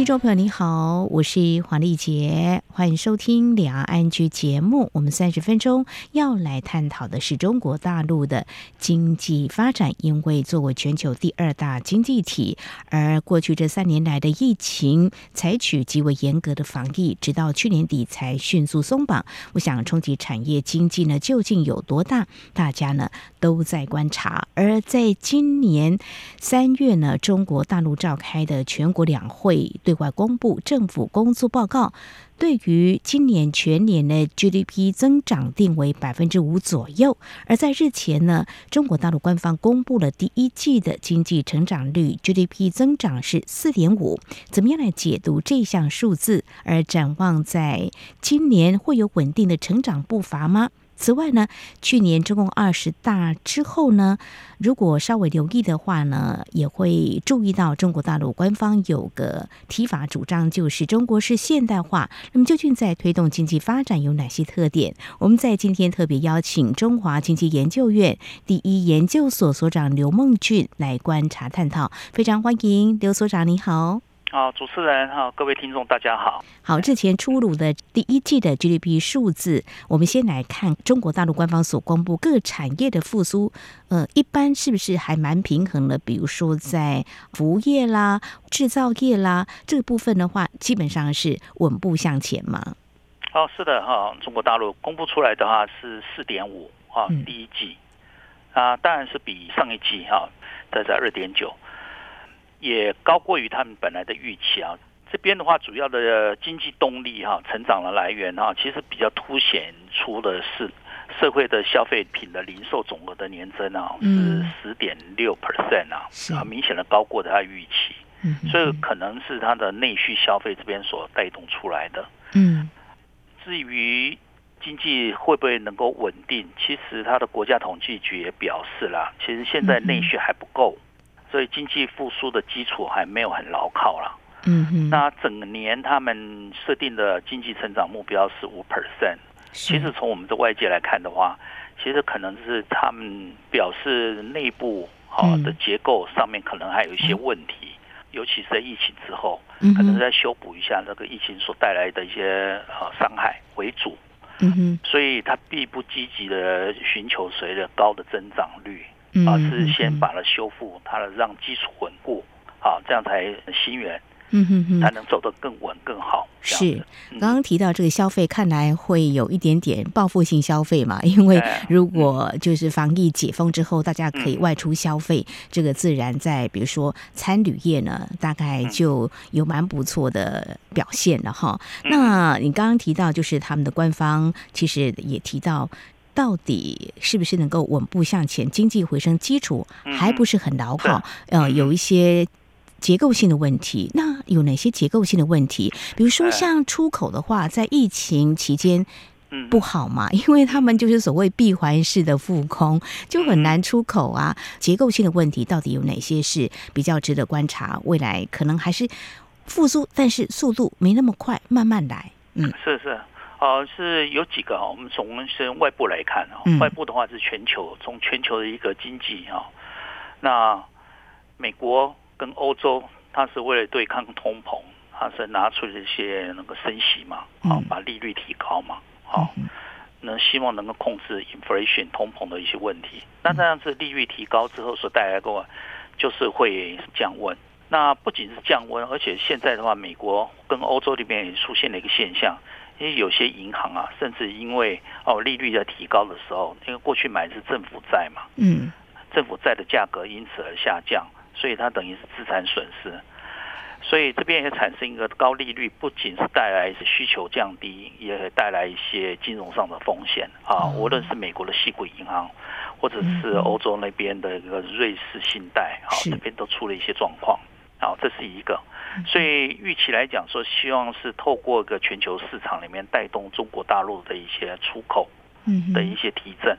听众朋友你好，我是黄丽杰，欢迎收听两岸 ING 节目。我们三十分钟要来探讨的是中国大陆的经济发展，因为作为全球第二大经济体，而过去这三年来的疫情采取极为严格的防疫，直到去年底才迅速松绑。我想冲击产业经济呢，究竟有多大？大家呢都在观察。而在今年三月呢，中国大陆召开的全国两会。对外公布政府工作报告，对于今年全年的 GDP 增长定为百分之五左右。而在日前呢，中国大陆官方公布了第一季的经济成长率，GDP 增长是四点五。怎么样来解读这项数字？而展望在今年会有稳定的成长步伐吗？此外呢，去年中共二十大之后呢，如果稍微留意的话呢，也会注意到中国大陆官方有个提法主张，就是中国式现代化。那么究竟在推动经济发展有哪些特点？我们在今天特别邀请中华经济研究院第一研究所所长刘梦俊来观察探讨，非常欢迎刘所长，你好。好，主持人好，各位听众大家好。好，日前出炉的第一季的 GDP 数字，我们先来看中国大陆官方所公布各产业的复苏，呃，一般是不是还蛮平衡的？比如说在服务业啦、制造业啦这个部分的话，基本上是稳步向前嘛。哦，是的哈，中国大陆公布出来的话是四点五啊，第一季啊，当然是比上一季哈，在在二点九。也高过于他们本来的预期啊！这边的话，主要的经济动力哈，成长的来源哈，其实比较凸显出的是社会的消费品的零售总额的年增啊，是十点六 percent 啊，啊，明显的高过他的预期，所以可能是它的内需消费这边所带动出来的。嗯，至于经济会不会能够稳定，其实它的国家统计局也表示了，其实现在内需还不够。所以经济复苏的基础还没有很牢靠了。嗯嗯。那整年他们设定的经济成长目标是五 percent。其实从我们的外界来看的话，其实可能是他们表示内部好的结构上面可能还有一些问题，尤其是在疫情之后，可能在修补一下那个疫情所带来的一些呃伤害为主。嗯哼。所以他并不积极的寻求谁的高的增长率。啊，是先把它修复，它的让基础稳固，好，这样才新源，嗯哼哼，才能走得更稳更好。是，刚刚提到这个消费，看来会有一点点报复性消费嘛？因为如果就是防疫解封之后，大家可以外出消费，这个自然在比如说餐旅业呢，大概就有蛮不错的表现了哈。那你刚刚提到，就是他们的官方其实也提到。到底是不是能够稳步向前？经济回升基础还不是很牢靠，呃，有一些结构性的问题。那有哪些结构性的问题？比如说像出口的话，在疫情期间不好嘛，因为他们就是所谓闭环式的复工，就很难出口啊。结构性的问题到底有哪些是比较值得观察？未来可能还是复苏，但是速度没那么快，慢慢来。嗯，是是。哦，是有几个哈，我们从先外部来看啊，外部的话是全球，从全球的一个经济啊，那美国跟欧洲，它是为了对抗通膨，它是拿出了一些那个升息嘛，啊，把利率提高嘛，好，那希望能够控制 inflation 通膨的一些问题。那这样子利率提高之后所带来的，就是会降温。那不仅是降温，而且现在的话，美国跟欧洲里面也出现了一个现象。因为有些银行啊，甚至因为哦利率在提高的时候，因为过去买的是政府债嘛，嗯，政府债的价格因此而下降，所以它等于是资产损失，所以这边也产生一个高利率，不仅是带来需求降低，也带来一些金融上的风险。啊。无论是美国的西股银行，或者是欧洲那边的一个瑞士信贷啊，这边都出了一些状况，好，这是一个。所以预期来讲，说希望是透过一个全球市场里面带动中国大陆的一些出口，的一些提振，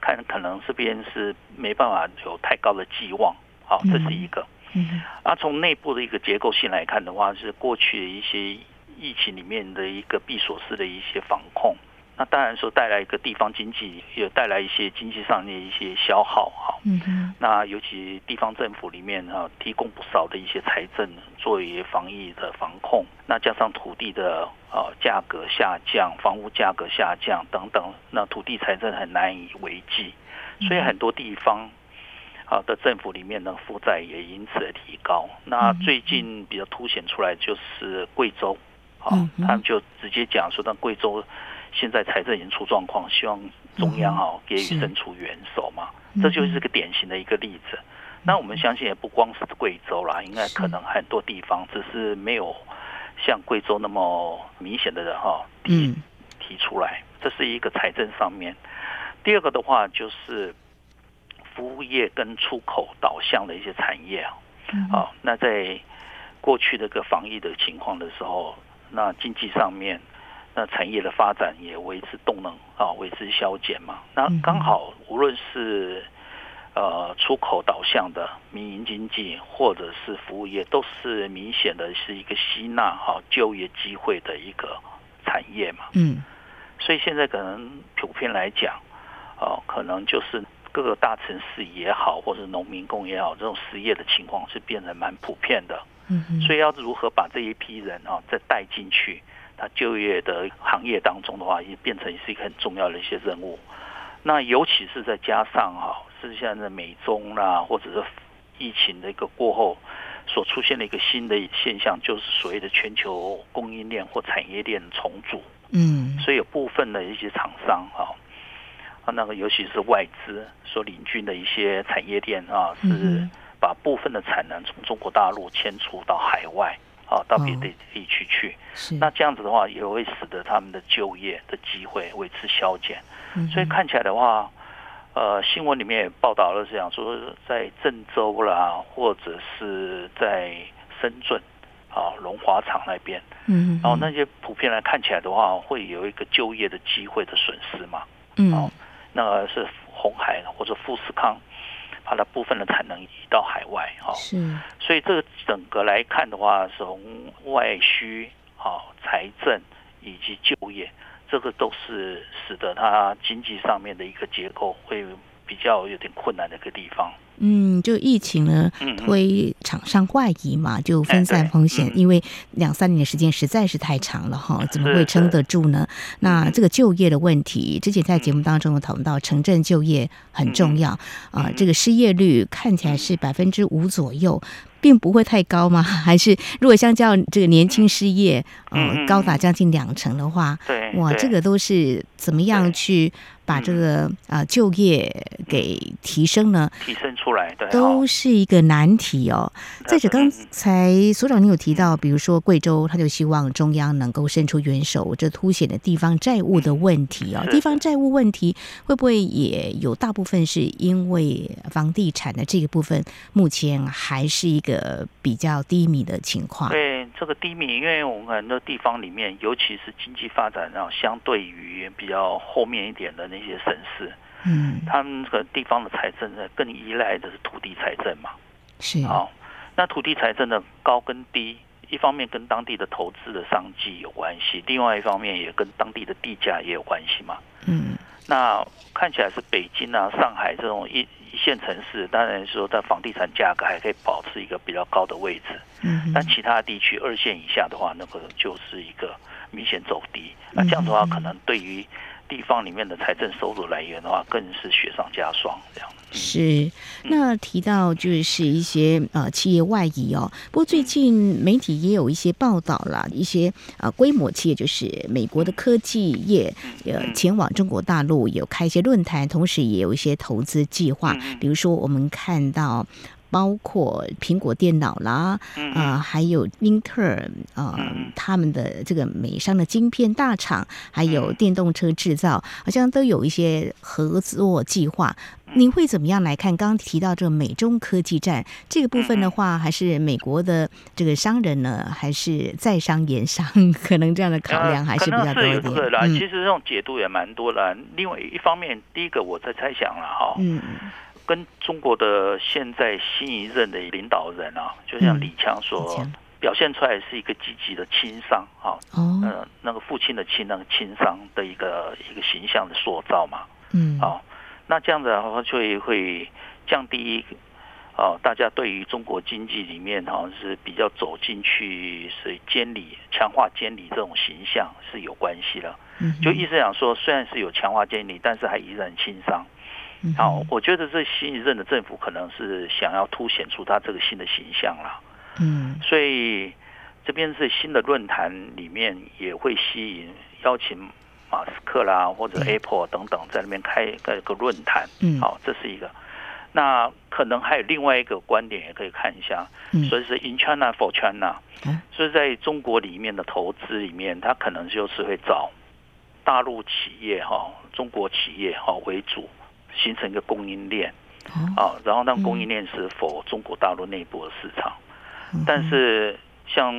看可能这边是没办法有太高的寄望，好，这是一个。嗯，啊，从内部的一个结构性来看的话，是过去的一些疫情里面的一个闭锁式的一些防控。那当然说带来一个地方经济，也带来一些经济上的一些消耗哈。嗯哼。那尤其地方政府里面啊，提供不少的一些财政作为防疫的防控。那加上土地的呃价格下降，房屋价格下降等等，那土地财政很难以为继，所以很多地方啊的政府里面的负债也因此而提高。那最近比较凸显出来就是贵州，啊，他们就直接讲说，那贵州。现在财政已经出状况，希望中央啊给予伸出援手嘛，这就是个典型的一个例子。那我们相信也不光是贵州啦，应该可能很多地方只是没有像贵州那么明显的人哈提提出来。这是一个财政上面。第二个的话就是服务业跟出口导向的一些产业啊，啊，那在过去这个防疫的情况的时候，那经济上面。那产业的发展也为之动能啊，为之消减嘛。那刚好无论是呃出口导向的民营经济，或者是服务业，都是明显的是一个吸纳哈就业机会的一个产业嘛。嗯，所以现在可能普遍来讲，哦，可能就是各个大城市也好，或者农民工也好，这种失业的情况是变得蛮普遍的。嗯，所以要如何把这一批人啊再带进去？他就业的行业当中的话，也变成是一个很重要的一些任务。那尤其是再加上哈，是现在美中啦，或者是疫情的一个过后，所出现的一个新的现象，就是所谓的全球供应链或产业链重组。嗯，所以有部分的一些厂商哈，啊，那个尤其是外资所领军的一些产业链啊，是把部分的产能从中国大陆迁出到海外。啊，到别的地区去，是那这样子的话，也会使得他们的就业的机会为之削减。所以看起来的话，呃，新闻里面也报道了，是讲说在郑州啦，或者是在深圳啊，龙华厂那边，嗯，然后那些普遍来看起来的话，会有一个就业的机会的损失嘛。嗯，那个是红海或者富士康。把它部分的产能移到海外，哈，是，所以这个整个来看的话，从外需、好财政以及就业，这个都是使得它经济上面的一个结构会比较有点困难的一个地方。嗯，就疫情呢，推厂商外移嘛，就分散风险。因为两三年的时间实在是太长了哈，怎么会撑得住呢？那这个就业的问题，之前在节目当中有讨论到，城镇就业很重要啊。这个失业率看起来是百分之五左右。并不会太高吗？还是如果相较这个年轻失业，呃，高达将近两成的话，对，哇，这个都是怎么样去把这个啊就业给提升呢？提升出来，对，都是一个难题哦。再者，刚才所长你有提到，比如说贵州，他就希望中央能够伸出援手，这凸显了地方债务的问题哦。地方债务问题会不会也有大部分是因为房地产的这个部分，目前还是一个。呃，比较低迷的情况。对，这个低迷，因为我们很多地方里面，尤其是经济发展上相对于比较后面一点的那些省市，嗯，他们这个地方的财政呢，更依赖的是土地财政嘛。是。好，那土地财政的高跟低，一方面跟当地的投资的商机有关系，另外一方面也跟当地的地价也有关系嘛。嗯。那看起来是北京啊、上海这种一一线城市，当然说在房地产价格还可以保持一个比较高的位置。嗯。但其他地区二线以下的话，那个就是一个明显走低。那这样的话，可能对于地方里面的财政收入来源的话，更是雪上加霜这样。是，那提到就是一些呃企业外移哦，不过最近媒体也有一些报道啦，一些呃规模企业就是美国的科技业呃前往中国大陆有开一些论坛，同时也有一些投资计划，比如说我们看到。包括苹果电脑啦，啊、呃，还有英特尔啊，他们的这个美商的晶片大厂，还有电动车制造，好像都有一些合作计划。您会怎么样来看？刚刚提到这个美中科技战这个部分的话，还是美国的这个商人呢，还是在商言商？可能这样的考量还是比较多一点。其实这种解读也蛮多的。另外一方面，第一个我在猜想了哈，嗯。跟中国的现在新一任的领导人啊，就像李强所表现出来是一个积极的亲商啊，嗯、呃，那个父亲的亲，那个亲商的一个一个形象的塑造嘛，嗯，好，那这样子的话就会会降低。哦，大家对于中国经济里面好像是比较走进去，是监理、强化监理这种形象是有关系的。就意思讲说，虽然是有强化监理，但是还依然亲商。好，我觉得这新一任的政府可能是想要凸显出他这个新的形象了。嗯，所以这边是新的论坛里面也会吸引邀请马斯克啦或者 Apple 等等在那边开一个论坛。嗯，好，这是一个。那可能还有另外一个观点，也可以看一下，嗯所以是 In China for China，所以在中国里面的投资里面，它可能就是会找大陆企业哈，中国企业哈为主，形成一个供应链，啊，然后那供应链是否中国大陆内部的市场，但是像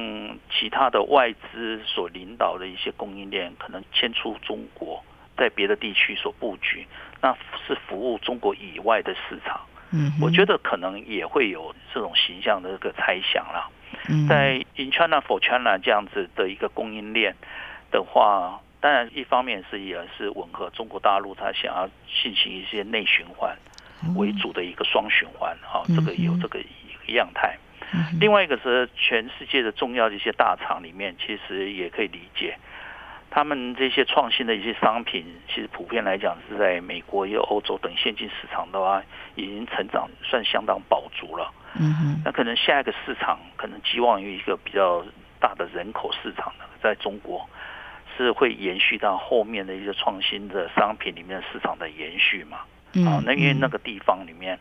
其他的外资所领导的一些供应链，可能迁出中国。在别的地区所布局，那是服务中国以外的市场。嗯，我觉得可能也会有这种形象的一个猜想啦。在 In China for China 这样子的一个供应链的话，当然一方面是也是吻合中国大陆它想要进行一些内循环为主的一个双循环啊，这个有这个样态。另外一个是全世界的重要的一些大厂里面，其实也可以理解。他们这些创新的一些商品，其实普遍来讲是在美国、有欧洲等先进市场的话，已经成长算相当饱足了。嗯哼，那可能下一个市场可能寄望于一个比较大的人口市场呢，在中国是会延续到后面的一些创新的商品里面的市场的延续嘛？啊，那因为那个地方里面，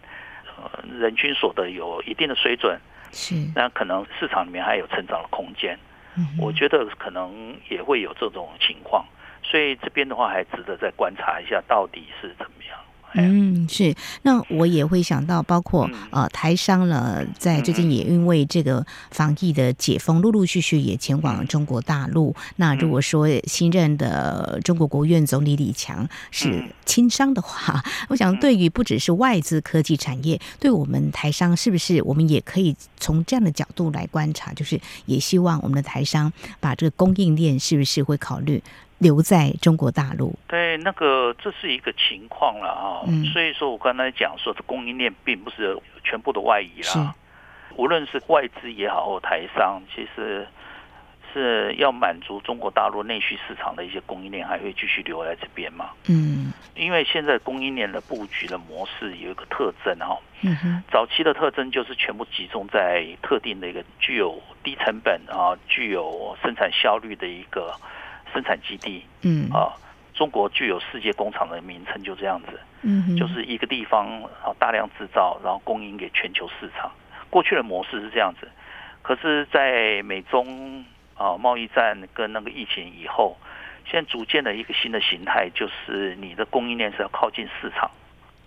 呃，人均所得有一定的水准，是，那可能市场里面还有成长的空间。我觉得可能也会有这种情况，所以这边的话还值得再观察一下，到底是怎么样。嗯，是。那我也会想到，包括呃台商呢，在最近也因为这个防疫的解封，陆陆续续也前往中国大陆。那如果说新任的中国国务院总理李强是亲商的话，我想对于不只是外资科技产业，对我们台商是不是我们也可以从这样的角度来观察，就是也希望我们的台商把这个供应链是不是会考虑。留在中国大陆，对，那个这是一个情况了啊。嗯，所以说我刚才讲说，这供应链并不是全部的外移啦。是无论是外资也好，或台商，其实是要满足中国大陆内需市场的一些供应链，还会继续留在这边嘛。嗯，因为现在供应链的布局的模式有一个特征哈。嗯哼，早期的特征就是全部集中在特定的一个具有低成本啊，具有生产效率的一个。生产基地，嗯。啊，中国具有世界工厂的名称，就这样子，嗯，就是一个地方啊，大量制造，然后供应给全球市场。过去的模式是这样子，可是，在美中啊贸易战跟那个疫情以后，现在逐渐的一个新的形态，就是你的供应链是要靠近市场，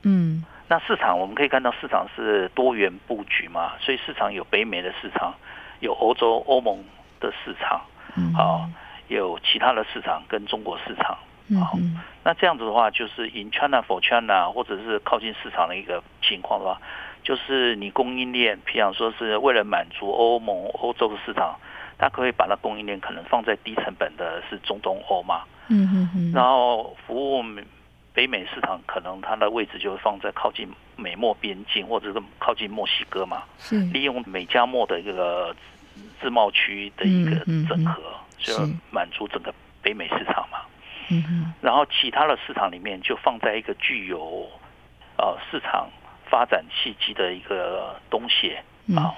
嗯，那市场我们可以看到市场是多元布局嘛，所以市场有北美的市场，有欧洲欧盟的市场，嗯，好。有其他的市场跟中国市场，好，那这样子的话，就是 in China for China，或者是靠近市场的一个情况的话，就是你供应链，譬如说是为了满足欧盟、欧洲的市场，它可以把它供应链可能放在低成本的是中东欧嘛，嗯嗯嗯，然后服务北美市场，可能它的位置就会放在靠近美墨边境或者是靠近墨西哥嘛，是。利用美加墨的一个自贸区的一个整合。就满足整个北美市场嘛，嗯哼，然后其他的市场里面就放在一个具有呃市场发展契机的一个东西啊，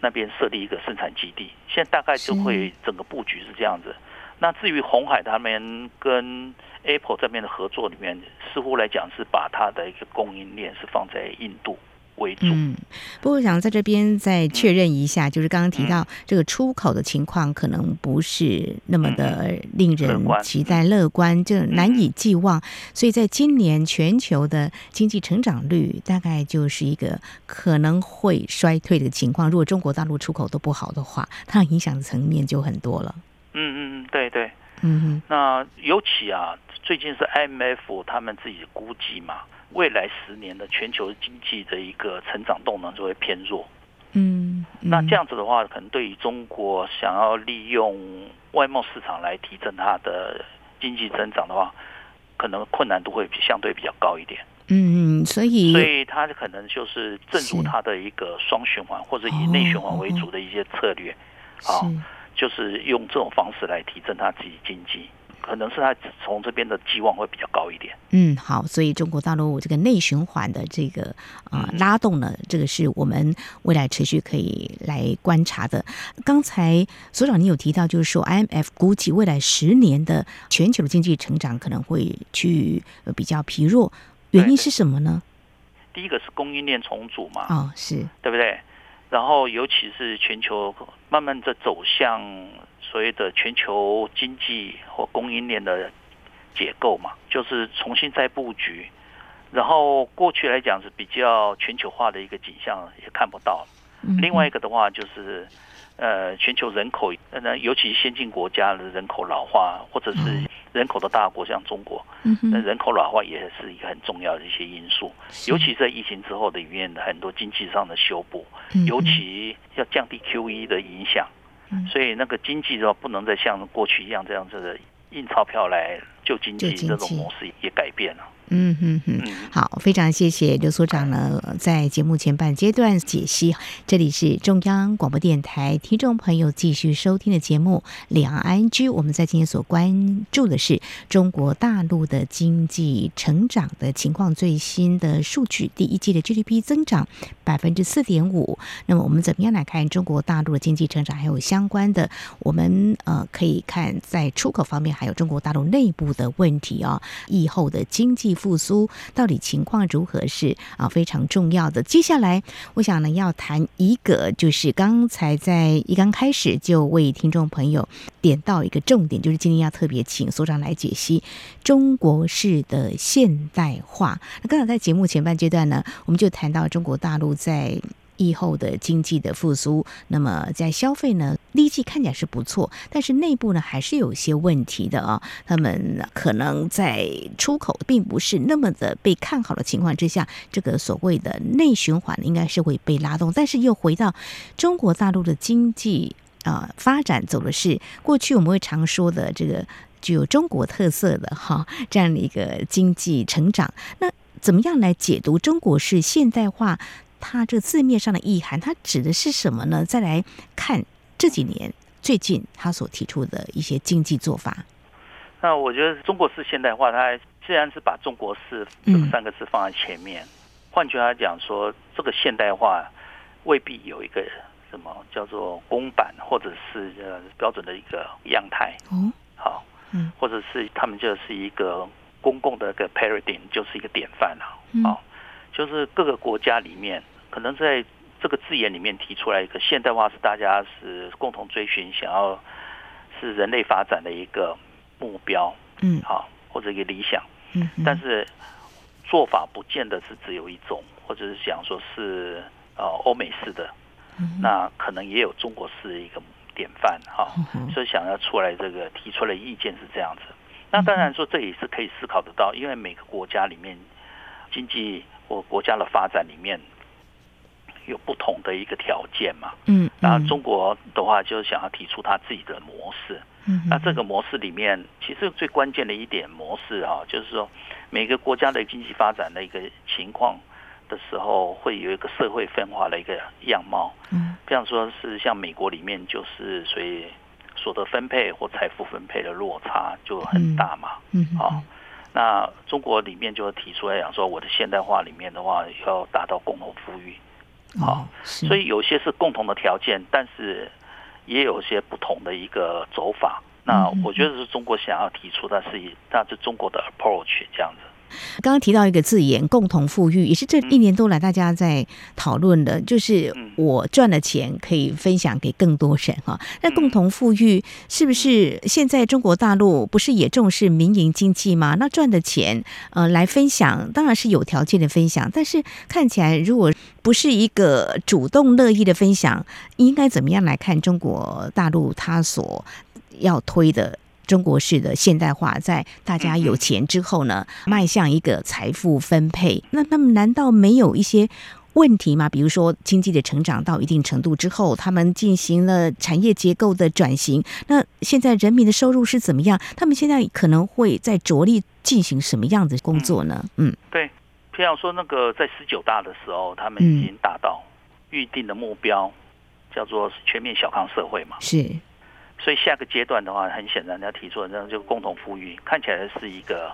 那边设立一个生产基地，现在大概就会整个布局是这样子。那至于红海他们跟 Apple 这边的合作里面，似乎来讲是把它的一个供应链是放在印度。为主。嗯，不过我想在这边再确认一下，嗯、就是刚刚提到这个出口的情况，可能不是那么的令人期待乐观，嗯、就难以寄望。嗯、所以在今年全球的经济成长率大概就是一个可能会衰退的情况。如果中国大陆出口都不好的话，它影响的层面就很多了。嗯嗯嗯，对对，嗯哼。那尤其啊，最近是 IMF 他们自己估计嘛。未来十年的全球经济的一个成长动能就会偏弱。嗯，嗯，那这样子的话，可能对于中国想要利用外贸市场来提振它的经济增长的话，可能困难度会相对比较高一点。嗯，所以，所以它可能就是正如它的一个双循环，或者以内循环为主的一些策略，啊、哦，就是用这种方式来提振它自己经济。可能是他从这边的寄望会比较高一点。嗯，好，所以中国大陆这个内循环的这个啊、呃、拉动呢，这个是我们未来持续可以来观察的。刚才所长你有提到，就是说 IMF 估计未来十年的全球的经济成长可能会趋于比较疲弱，原因是什么呢？第一个是供应链重组嘛，哦，是对不对？然后尤其是全球慢慢的走向。所谓的全球经济或供应链的结构嘛，就是重新再布局。然后过去来讲是比较全球化的一个景象，也看不到。另外一个的话就是，呃，全球人口，那尤其先进国家的人口老化，或者是人口的大国像中国，那人口老化也是一个很重要的一些因素。尤其在疫情之后的里面，很多经济上的修补，尤其要降低 QE 的影响。所以那个经济的话，不能再像过去一样这样子的印钞票来救经济，这种模式也改变了。嗯哼哼，好，非常谢谢刘所长呢，在节目前半阶段解析。这里是中央广播电台听众朋友继续收听的节目《两岸 ING》，我们在今天所关注的是中国大陆的经济成长的情况，最新的数据，第一季的 GDP 增长百分之四点五。那么我们怎么样来看中国大陆的经济成长，还有相关的，我们呃可以看在出口方面，还有中国大陆内部的问题啊，疫后的经济。复苏到底情况如何是啊非常重要的。接下来，我想呢要谈一个，就是刚才在一刚开始就为听众朋友点到一个重点，就是今天要特别请所长来解析中国式的现代化。那刚才在节目前半阶段呢，我们就谈到中国大陆在。疫后的经济的复苏，那么在消费呢，第一季看起来是不错，但是内部呢还是有一些问题的啊。他们可能在出口并不是那么的被看好的情况之下，这个所谓的内循环应该是会被拉动。但是又回到中国大陆的经济啊、发展，走的是过去我们会常说的这个具有中国特色的哈这样的一个经济成长。那怎么样来解读中国式现代化？它这个字面上的意涵，它指的是什么呢？再来看这几年最近他所提出的一些经济做法。那我觉得中国式现代化，它虽然是把中国式这三个字放在前面，换句话讲说，这个现代化未必有一个什么叫做公版或者是呃标准的一个样态。哦，好，嗯，或者是他们就是一个公共的一个 paradigm，就是一个典范啊，好，就是各个国家里面。可能在这个字眼里面提出来一个现代化是大家是共同追寻，想要是人类发展的一个目标，嗯，好，或者一个理想，嗯，但是做法不见得是只有一种，或者是想说是呃欧美式的，那可能也有中国式的一个典范，哈，所以想要出来这个提出来意见是这样子。那当然说这也是可以思考得到，因为每个国家里面经济或国家的发展里面。有不同的一个条件嘛，嗯，那中国的话就是想要提出他自己的模式，嗯，那这个模式里面其实最关键的一点模式哈，就是说每个国家的经济发展的一个情况的时候，会有一个社会分化的一个样貌，嗯，比方说是像美国里面就是所以所得分配或财富分配的落差就很大嘛，嗯，好，那中国里面就提出来讲说，我的现代化里面的话要达到共同富裕。好，所以有些是共同的条件，但是也有些不同的一个走法。那我觉得是中国想要提出的是，那是中国的 approach 这样子。刚刚提到一个字眼“共同富裕”，也是这一年多来大家在讨论的，就是我赚了钱可以分享给更多人哈。那共同富裕是不是现在中国大陆不是也重视民营经济吗？那赚的钱呃来分享，当然是有条件的分享，但是看起来如果不是一个主动乐意的分享，应该怎么样来看中国大陆它所要推的中国式的现代化，在大家有钱之后呢，迈向一个财富分配。那他们难道没有一些问题吗？比如说经济的成长到一定程度之后，他们进行了产业结构的转型。那现在人民的收入是怎么样？他们现在可能会在着力进行什么样的工作呢？嗯，对，譬如说那个在十九大的时候，他们已经达到预定的目标，叫做全面小康社会嘛。是。所以下个阶段的话，很显然要提出的，那就共同富裕，看起来是一个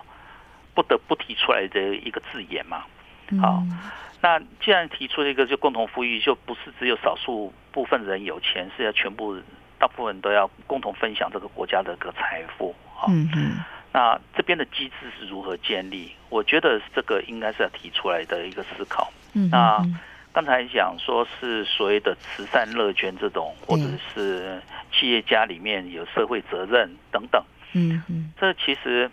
不得不提出来的一个字眼嘛。好。那既然提出了一个就共同富裕，就不是只有少数部分人有钱，是要全部大部分人都要共同分享这个国家的个财富。嗯嗯。那这边的机制是如何建立？我觉得这个应该是要提出来的一个思考。嗯。那刚才讲说是所谓的慈善乐捐这种，或者是企业家里面有社会责任等等。嗯嗯。这其实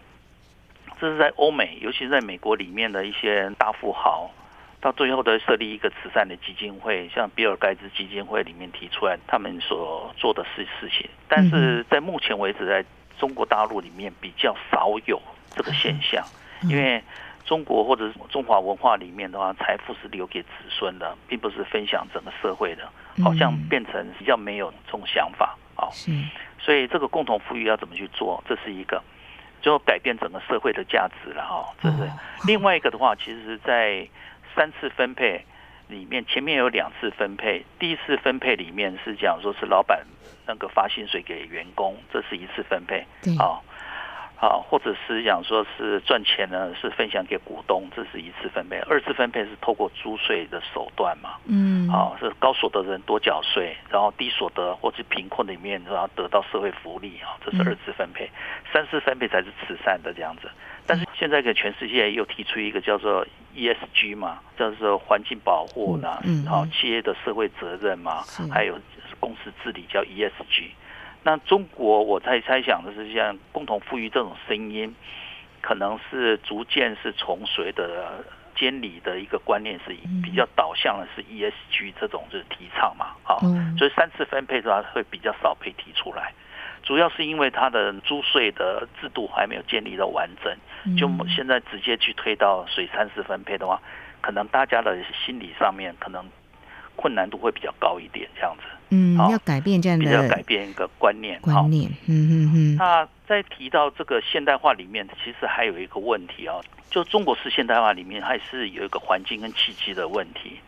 这是在欧美，尤其是在美国里面的一些大富豪。到最后的设立一个慈善的基金会，像比尔盖茨基金会里面提出来他们所做的事事情，但是在目前为止，在中国大陆里面比较少有这个现象，因为中国或者中华文化里面的话，财富是留给子孙的，并不是分享整个社会的，好像变成比较没有这种想法啊。所以这个共同富裕要怎么去做，这是一个，就改变整个社会的价值了哈。这是 另外一个的话，其实是在。三次分配里面，前面有两次分配。第一次分配里面是讲说是老板那个发薪水给员工，这是一次分配。啊，好，或者是讲说是赚钱呢，是分享给股东，这是一次分配。二次分配是透过租税的手段嘛。嗯。好，是高所得人多缴税，然后低所得或是贫困里面然后得到社会福利啊，这是二次分配。三次分配才是慈善的这样子。但是现在给全世界又提出一个叫做 ESG 嘛，叫做环境保护呢，然后企业的社会责任嘛，还有公司治理叫 ESG。那中国我在猜想的是，像共同富裕这种声音，可能是逐渐是从谁的监理的一个观念是比较导向的是 ESG 这种就是提倡嘛，啊，所以三次分配的话会比较少被提出来。主要是因为它的租税的制度还没有建立到完整，就现在直接去推到水三次分配的话，可能大家的心理上面可能困难度会比较高一点，这样子。嗯，要改变这样的，比较改变一个观念。观念，嗯嗯嗯。那在提到这个现代化里面，其实还有一个问题啊，就中国式现代化里面还是有一个环境跟契机的问题，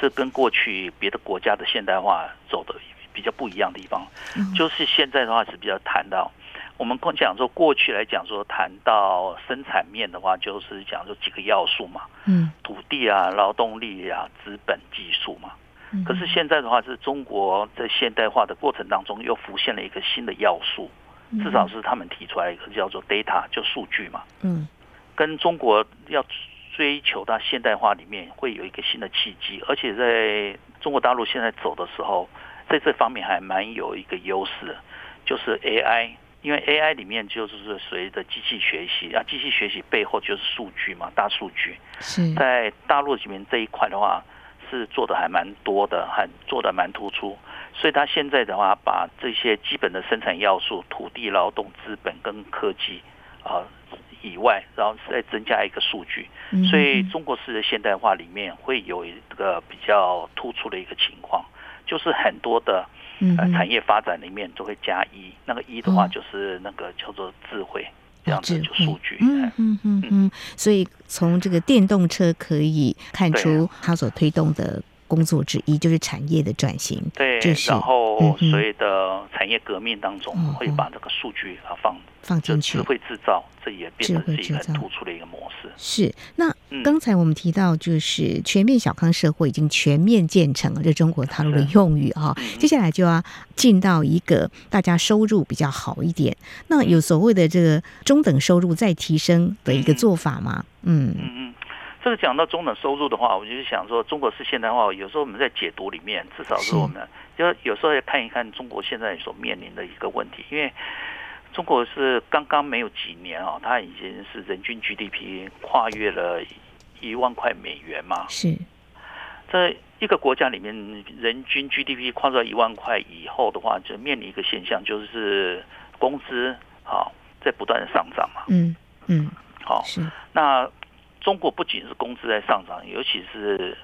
是跟过去别的国家的现代化走的。比较不一样的地方，就是现在的话是比较谈到，我们讲说过去来讲说谈到生产面的话，就是讲说几个要素嘛，嗯，土地啊、劳动力啊、资本、技术嘛。可是现在的话，是中国在现代化的过程当中又浮现了一个新的要素，至少是他们提出来一个叫做 data，就数据嘛。嗯，跟中国要追求到现代化里面会有一个新的契机，而且在中国大陆现在走的时候。在这方面还蛮有一个优势，就是 AI，因为 AI 里面就是随着机器学习啊，机器学习背后就是数据嘛，大数据。是在大陆里面这一块的话，是做的还蛮多的，还做的蛮突出。所以他现在的话，把这些基本的生产要素，土地、劳动、资本跟科技啊以外，然后再增加一个数据。所以中国式的现代化里面会有一个比较突出的一个情况。就是很多的呃产业发展里面都会加一，那个一的话就是那个叫做智慧，这样子就数据。嗯嗯嗯嗯，所以从这个电动车可以看出它所推动的工作之一就是产业的转型。对，然后所谓的产业革命当中会把这个数据啊放。放进去，智慧制造，这也变成是一个很突出的一个模式。是，那刚才我们提到，就是全面小康社会已经全面建成了，这中国大陆的用语哈。接下来就要进到一个大家收入比较好一点，那有所谓的这个中等收入再提升的一个做法吗？嗯，这个讲到中等收入的话，我就想说，中国式现代化，有时候我们在解读里面，至少是我们就有时候要看一看中国现在所面临的一个问题，因为。中国是刚刚没有几年啊，它已经是人均 GDP 跨越了一万块美元嘛。是，在一个国家里面，人均 GDP 跨到一万块以后的话，就面临一个现象，就是工资好在不断的上涨嘛。嗯嗯，好，是。那中国不仅是工资在上涨，尤其是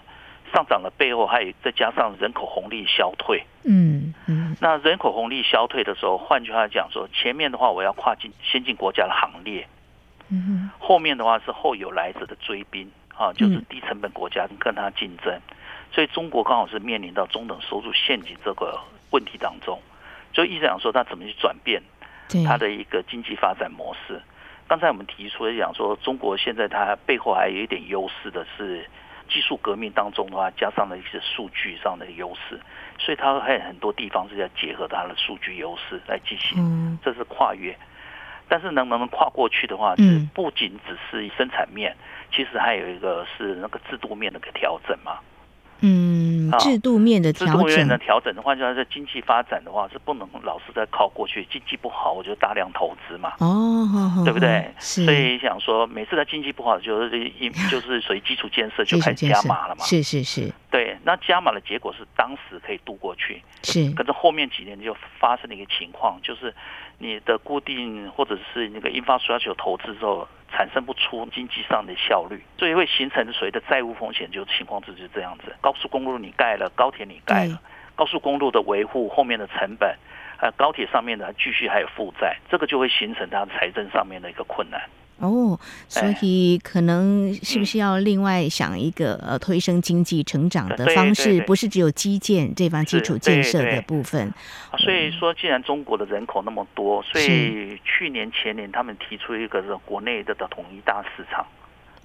上涨的背后，还有再加上人口红利消退。嗯嗯。那人口红利消退的时候，换句话讲说，前面的话我要跨进先进国家的行列，嗯，后面的话是后有来者的追兵啊，就是低成本国家跟他竞争。所以中国刚好是面临到中等收入陷阱这个问题当中，就意思讲说，他怎么去转变他的一个经济发展模式。刚才我们提出来讲说，中国现在它背后还有一点优势的是技术革命当中的话，加上了一些数据上的优势，所以它还有很多地方是要结合它的数据优势来进行，这是跨越。但是能不能跨过去的话，是不仅只是生产面，其实还有一个是那个制度面的个调整嘛。嗯，制度面的调整，制度面的调整的话，就在经济发展的话，是不能老是在靠过去。经济不好，我就大量投资嘛。哦，对不对？是。所以想说，每次在经济不好，就是一就是属于基础建设就开始加码了嘛。是是是。对，那加码的结果是当时可以度过去。是。可是后面几年就发生了一个情况，就是你的固定或者是那个 infrastructure 投资之后。产生不出经济上的效率，所以会形成所谓的债务风险，就情况就是这样子。高速公路你盖了，高铁你盖了，高速公路的维护后面的成本，呃，高铁上面的继续还有负债，这个就会形成它财政上面的一个困难。哦，所以可能是不是要另外想一个呃推升经济成长的方式，不是只有基建这方基础建设的部分。所以说，既然中国的人口那么多，所以去年前年他们提出一个是国内的的统一大市场，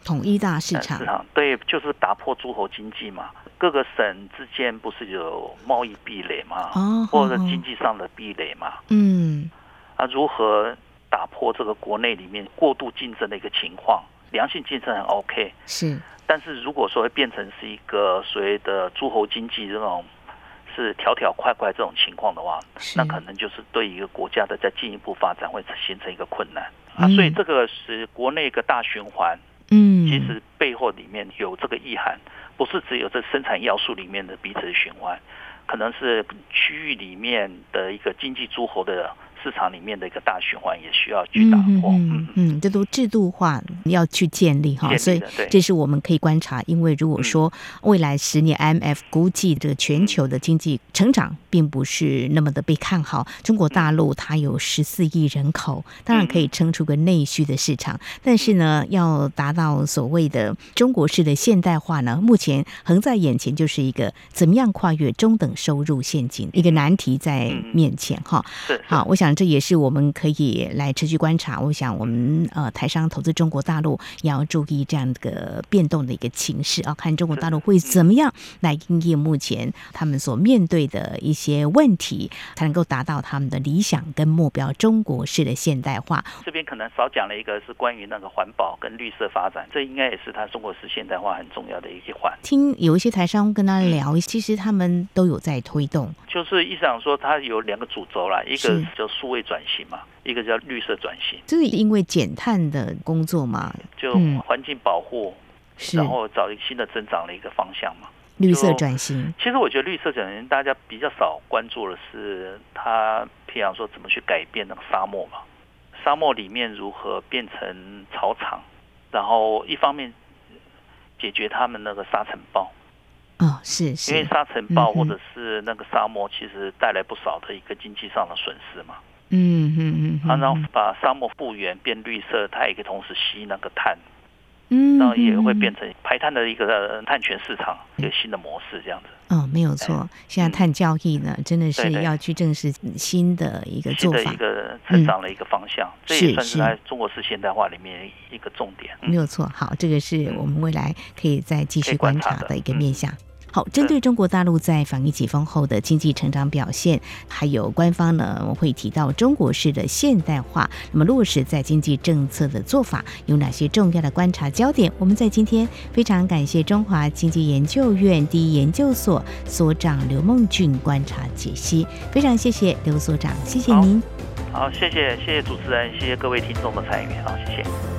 统一大市场，市场对，就是打破诸侯经济嘛。各个省之间不是有贸易壁垒嘛，哦，或者经济上的壁垒嘛，嗯，啊，如何？打破这个国内里面过度竞争的一个情况，良性竞争很 OK，是。但是如果说会变成是一个所谓的诸侯经济这种是条条块块这种情况的话，那可能就是对一个国家的再进一步发展会形成一个困难啊。所以这个是国内一个大循环，嗯，其实背后里面有这个意涵，不是只有这生产要素里面的彼此的循环，可能是区域里面的一个经济诸侯的。市场里面的一个大循环也需要去打破，嗯嗯，嗯，这都制度化要去建立哈，所以这是我们可以观察。因为如果说未来十年 IMF 估计这个全球的经济成长并不是那么的被看好，中国大陆它有十四亿人口，当然可以撑出个内需的市场，但是呢，要达到所谓的中国式的现代化呢，目前横在眼前就是一个怎么样跨越中等收入陷阱一个难题在面前哈。是好，我想。这也是我们可以来持续观察。我想，我们呃台商投资中国大陆也要注意这样的个变动的一个情势啊，看中国大陆会怎么样来应对目前他们所面对的一些问题，才能够达到他们的理想跟目标——中国式的现代化。这边可能少讲了一个，是关于那个环保跟绿色发展，这应该也是他中国式现代化很重要的一环。听有一些台商跟他聊，其实他们都有在推动，就是意思上说，他有两个主轴啦，一个就是。数位转型嘛，一个叫绿色转型，这是因为减碳的工作嘛，就环境保护，嗯、然后找一个新的增长的一个方向嘛。绿色转型，其实我觉得绿色转型大家比较少关注的是，他譬如说怎么去改变那个沙漠嘛，沙漠里面如何变成草场，然后一方面解决他们那个沙尘暴。哦，是是，因为沙尘暴或者是那个沙漠，其实带来不少的一个经济上的损失嘛。嗯嗯嗯嗯，然后把沙漠复原变绿色，它也可以同时吸那个碳。嗯，然后也会变成排碳的一个碳权市场，一个新的模式这样子。哦，没有错，现在碳交易呢，真的是要去正视新的一个做法，一个成长的一个方向。这也算是在中国式现代化里面一个重点。没有错，好，这个是我们未来可以再继续观察的一个面向。好，针对中国大陆在防疫解封后的经济成长表现，还有官方呢，我会提到中国式的现代化，那么落实在经济政策的做法有哪些重要的观察焦点？我们在今天非常感谢中华经济研究院第一研究所所长刘梦俊观察解析，非常谢谢刘所长，谢谢您。好，好，谢谢谢谢主持人，谢谢各位听众的参与，好，谢谢。